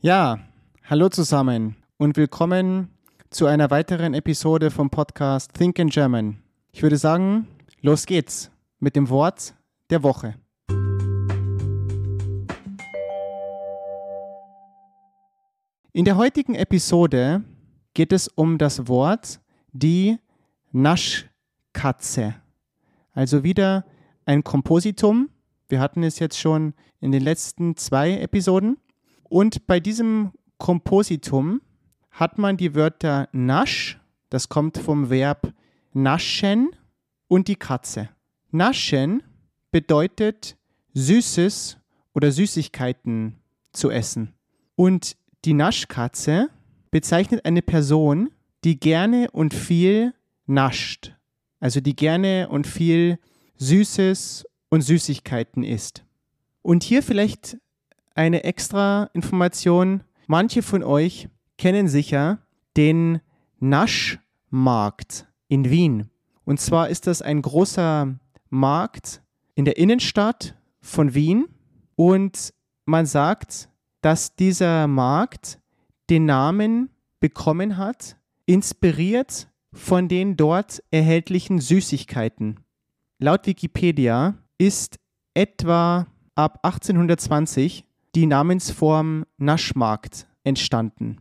Ja, hallo zusammen und willkommen zu einer weiteren Episode vom Podcast Think in German. Ich würde sagen, los geht's mit dem Wort der Woche. In der heutigen Episode geht es um das Wort die Naschkatze. Also wieder ein Kompositum. Wir hatten es jetzt schon in den letzten zwei Episoden. Und bei diesem Kompositum hat man die Wörter nasch, das kommt vom Verb naschen, und die Katze. Naschen bedeutet Süßes oder Süßigkeiten zu essen. Und die Naschkatze bezeichnet eine Person, die gerne und viel nascht. Also die gerne und viel Süßes und Süßigkeiten isst. Und hier vielleicht eine extra Information. Manche von euch kennen sicher den Naschmarkt in Wien. Und zwar ist das ein großer Markt in der Innenstadt von Wien. Und man sagt, dass dieser Markt den Namen bekommen hat, inspiriert von den dort erhältlichen Süßigkeiten. Laut Wikipedia ist etwa ab 1820 die Namensform Naschmarkt entstanden.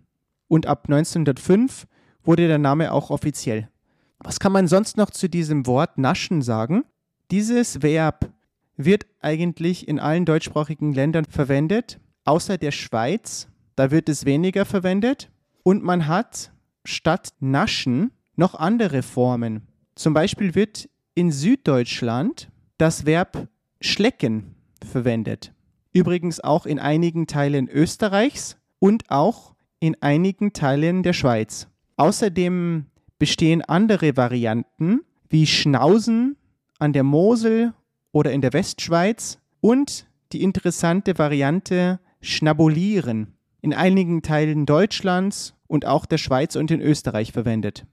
Und ab 1905 wurde der Name auch offiziell. Was kann man sonst noch zu diesem Wort naschen sagen? Dieses Verb wird eigentlich in allen deutschsprachigen Ländern verwendet, außer der Schweiz. Da wird es weniger verwendet. Und man hat statt naschen noch andere Formen. Zum Beispiel wird in Süddeutschland das Verb schlecken verwendet. Übrigens auch in einigen Teilen Österreichs und auch in einigen Teilen der Schweiz. Außerdem bestehen andere Varianten wie Schnausen an der Mosel oder in der Westschweiz und die interessante Variante Schnabulieren in einigen Teilen Deutschlands und auch der Schweiz und in Österreich verwendet.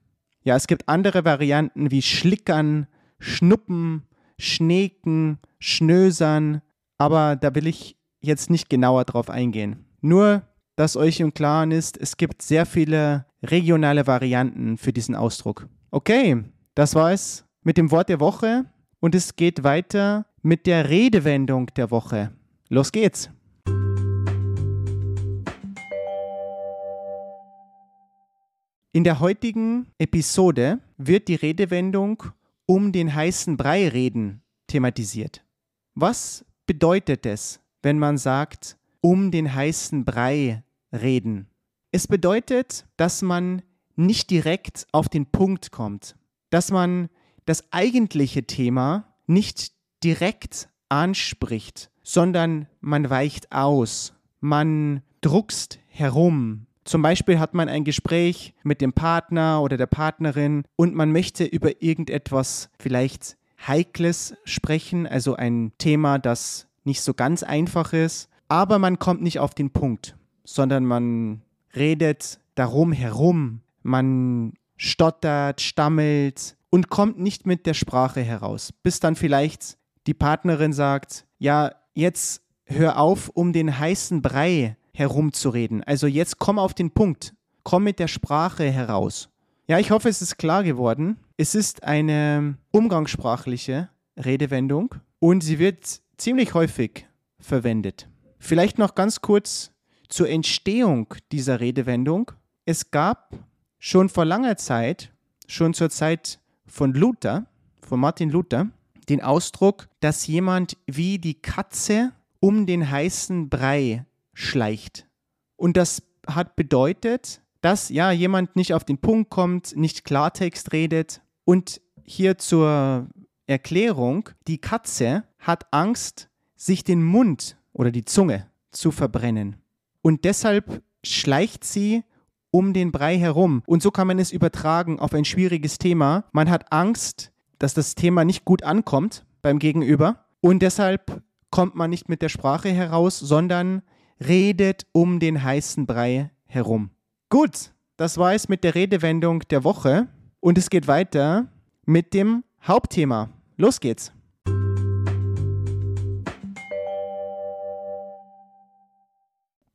Ja, es gibt andere Varianten wie Schlickern, Schnuppen, Schneeken, Schnösern, aber da will ich jetzt nicht genauer drauf eingehen. Nur, dass euch im Klaren ist, es gibt sehr viele regionale Varianten für diesen Ausdruck. Okay, das war es mit dem Wort der Woche und es geht weiter mit der Redewendung der Woche. Los geht's! In der heutigen Episode wird die Redewendung um den heißen Brei reden thematisiert. Was bedeutet es, wenn man sagt, um den heißen Brei reden? Es bedeutet, dass man nicht direkt auf den Punkt kommt, dass man das eigentliche Thema nicht direkt anspricht, sondern man weicht aus, man druckst herum, zum Beispiel hat man ein Gespräch mit dem Partner oder der Partnerin und man möchte über irgendetwas vielleicht Heikles sprechen, also ein Thema, das nicht so ganz einfach ist, aber man kommt nicht auf den Punkt, sondern man redet darum herum, man stottert, stammelt und kommt nicht mit der Sprache heraus, bis dann vielleicht die Partnerin sagt, ja, jetzt hör auf, um den heißen Brei herumzureden. Also jetzt komm auf den Punkt. Komm mit der Sprache heraus. Ja, ich hoffe, es ist klar geworden. Es ist eine umgangssprachliche Redewendung und sie wird ziemlich häufig verwendet. Vielleicht noch ganz kurz zur Entstehung dieser Redewendung. Es gab schon vor langer Zeit, schon zur Zeit von Luther, von Martin Luther, den Ausdruck, dass jemand wie die Katze um den heißen Brei schleicht. Und das hat bedeutet, dass ja jemand nicht auf den Punkt kommt, nicht Klartext redet. Und hier zur Erklärung, die Katze hat Angst, sich den Mund oder die Zunge zu verbrennen. Und deshalb schleicht sie um den Brei herum. Und so kann man es übertragen auf ein schwieriges Thema. Man hat Angst, dass das Thema nicht gut ankommt beim Gegenüber. Und deshalb kommt man nicht mit der Sprache heraus, sondern redet um den heißen Brei herum. Gut, das war es mit der Redewendung der Woche und es geht weiter mit dem Hauptthema. Los geht's.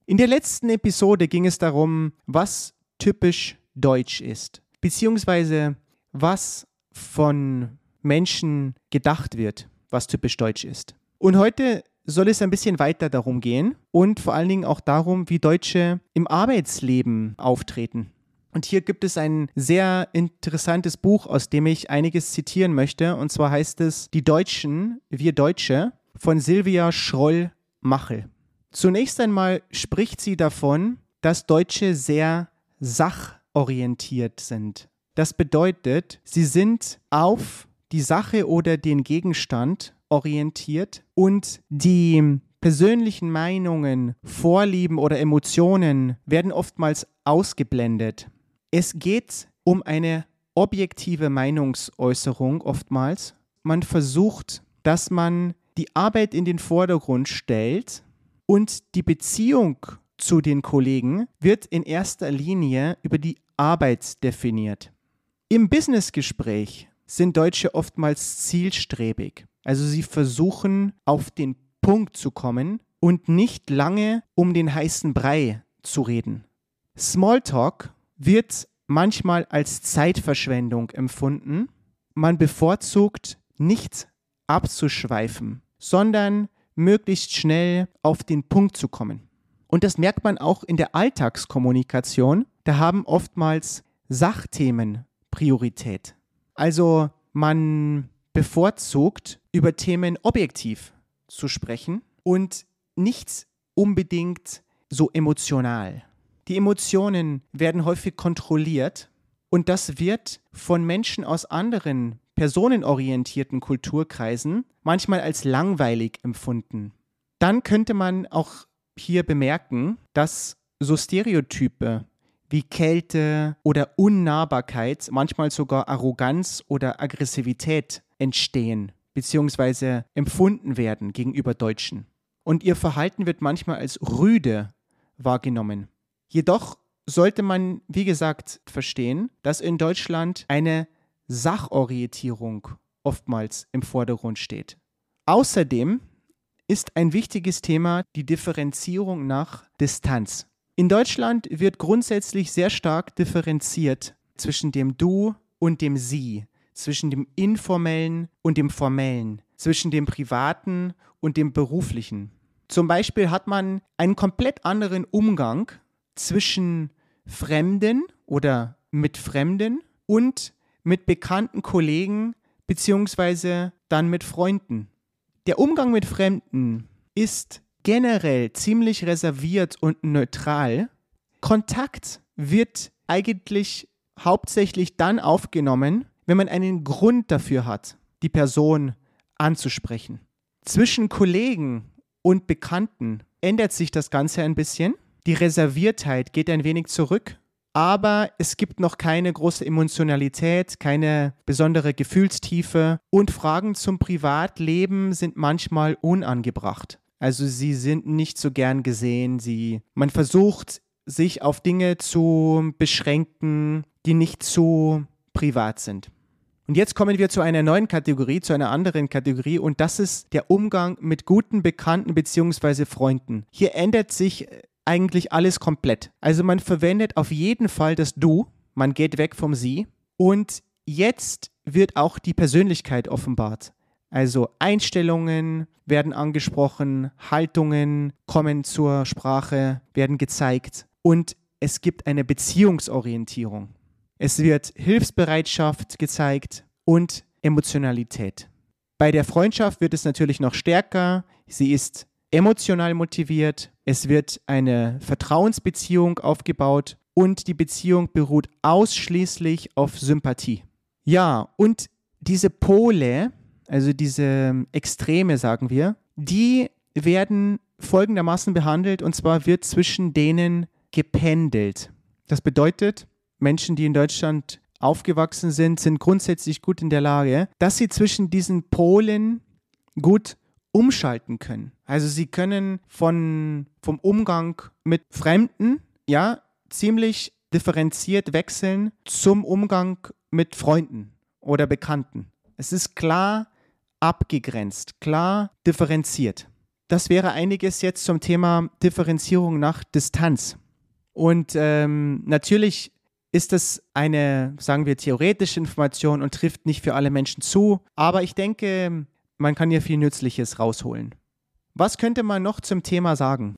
In der letzten Episode ging es darum, was typisch deutsch ist, beziehungsweise was von Menschen gedacht wird, was typisch deutsch ist. Und heute soll es ein bisschen weiter darum gehen und vor allen Dingen auch darum, wie Deutsche im Arbeitsleben auftreten. Und hier gibt es ein sehr interessantes Buch, aus dem ich einiges zitieren möchte. Und zwar heißt es Die Deutschen, wir Deutsche von Silvia Schroll-Machel. Zunächst einmal spricht sie davon, dass Deutsche sehr sachorientiert sind. Das bedeutet, sie sind auf die Sache oder den Gegenstand orientiert und die persönlichen Meinungen, Vorlieben oder Emotionen werden oftmals ausgeblendet. Es geht um eine objektive Meinungsäußerung oftmals. Man versucht, dass man die Arbeit in den Vordergrund stellt und die Beziehung zu den Kollegen wird in erster Linie über die Arbeit definiert. Im Businessgespräch sind Deutsche oftmals zielstrebig. Also sie versuchen auf den Punkt zu kommen und nicht lange um den heißen Brei zu reden. Smalltalk wird manchmal als Zeitverschwendung empfunden. Man bevorzugt nicht abzuschweifen, sondern möglichst schnell auf den Punkt zu kommen. Und das merkt man auch in der Alltagskommunikation. Da haben oftmals Sachthemen Priorität. Also man bevorzugt, über Themen objektiv zu sprechen und nicht unbedingt so emotional. Die Emotionen werden häufig kontrolliert und das wird von Menschen aus anderen personenorientierten Kulturkreisen manchmal als langweilig empfunden. Dann könnte man auch hier bemerken, dass so Stereotype wie Kälte oder Unnahbarkeit, manchmal sogar Arroganz oder Aggressivität entstehen bzw. empfunden werden gegenüber Deutschen. Und ihr Verhalten wird manchmal als rüde wahrgenommen. Jedoch sollte man, wie gesagt, verstehen, dass in Deutschland eine Sachorientierung oftmals im Vordergrund steht. Außerdem ist ein wichtiges Thema die Differenzierung nach Distanz. In Deutschland wird grundsätzlich sehr stark differenziert zwischen dem Du und dem Sie, zwischen dem informellen und dem formellen, zwischen dem privaten und dem beruflichen. Zum Beispiel hat man einen komplett anderen Umgang zwischen Fremden oder mit Fremden und mit bekannten Kollegen beziehungsweise dann mit Freunden. Der Umgang mit Fremden ist generell ziemlich reserviert und neutral. Kontakt wird eigentlich hauptsächlich dann aufgenommen, wenn man einen Grund dafür hat, die Person anzusprechen. Zwischen Kollegen und Bekannten ändert sich das Ganze ein bisschen. Die Reserviertheit geht ein wenig zurück, aber es gibt noch keine große Emotionalität, keine besondere Gefühlstiefe und Fragen zum Privatleben sind manchmal unangebracht. Also sie sind nicht so gern gesehen. Sie, man versucht, sich auf Dinge zu beschränken, die nicht so privat sind. Und jetzt kommen wir zu einer neuen Kategorie, zu einer anderen Kategorie und das ist der Umgang mit guten Bekannten bzw. Freunden. Hier ändert sich eigentlich alles komplett. Also man verwendet auf jeden Fall das Du, man geht weg vom Sie und jetzt wird auch die Persönlichkeit offenbart. Also Einstellungen werden angesprochen, Haltungen kommen zur Sprache, werden gezeigt und es gibt eine Beziehungsorientierung. Es wird Hilfsbereitschaft gezeigt und Emotionalität. Bei der Freundschaft wird es natürlich noch stärker. Sie ist emotional motiviert. Es wird eine Vertrauensbeziehung aufgebaut und die Beziehung beruht ausschließlich auf Sympathie. Ja, und diese Pole, also diese Extreme, sagen wir, die werden folgendermaßen behandelt und zwar wird zwischen denen gependelt. Das bedeutet, Menschen, die in Deutschland aufgewachsen sind, sind grundsätzlich gut in der Lage, dass sie zwischen diesen Polen gut umschalten können. Also sie können von, vom Umgang mit Fremden, ja, ziemlich differenziert wechseln zum Umgang mit Freunden oder Bekannten. Es ist klar abgegrenzt, klar differenziert. das wäre einiges jetzt zum Thema Differenzierung nach Distanz. Und ähm, natürlich ist das eine, sagen wir, theoretische Information und trifft nicht für alle Menschen zu. Aber ich denke, man kann hier viel Nützliches rausholen. Was könnte man noch zum Thema sagen?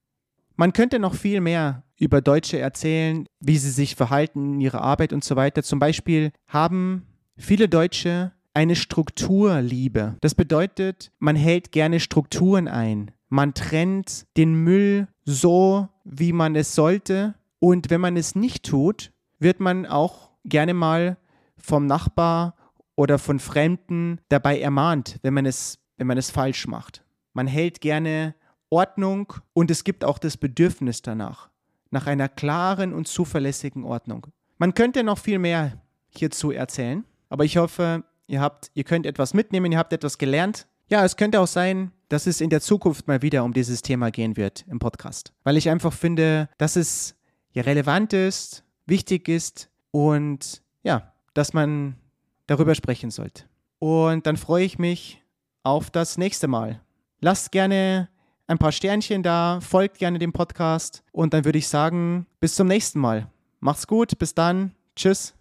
Man könnte noch viel mehr über Deutsche erzählen, wie sie sich verhalten in ihrer Arbeit und so weiter. Zum Beispiel haben viele Deutsche eine Strukturliebe. Das bedeutet, man hält gerne Strukturen ein. Man trennt den Müll so, wie man es sollte. Und wenn man es nicht tut, wird man auch gerne mal vom Nachbar oder von Fremden dabei ermahnt, wenn man es, wenn man es falsch macht. Man hält gerne Ordnung und es gibt auch das Bedürfnis danach, nach einer klaren und zuverlässigen Ordnung. Man könnte noch viel mehr hierzu erzählen, aber ich hoffe, ihr habt, ihr könnt etwas mitnehmen, ihr habt etwas gelernt. Ja, es könnte auch sein, dass es in der Zukunft mal wieder um dieses Thema gehen wird im Podcast, weil ich einfach finde, dass es relevant ist, wichtig ist und ja, dass man darüber sprechen sollte. Und dann freue ich mich auf das nächste Mal. Lasst gerne ein paar Sternchen da, folgt gerne dem Podcast und dann würde ich sagen, bis zum nächsten Mal. Macht's gut, bis dann, tschüss.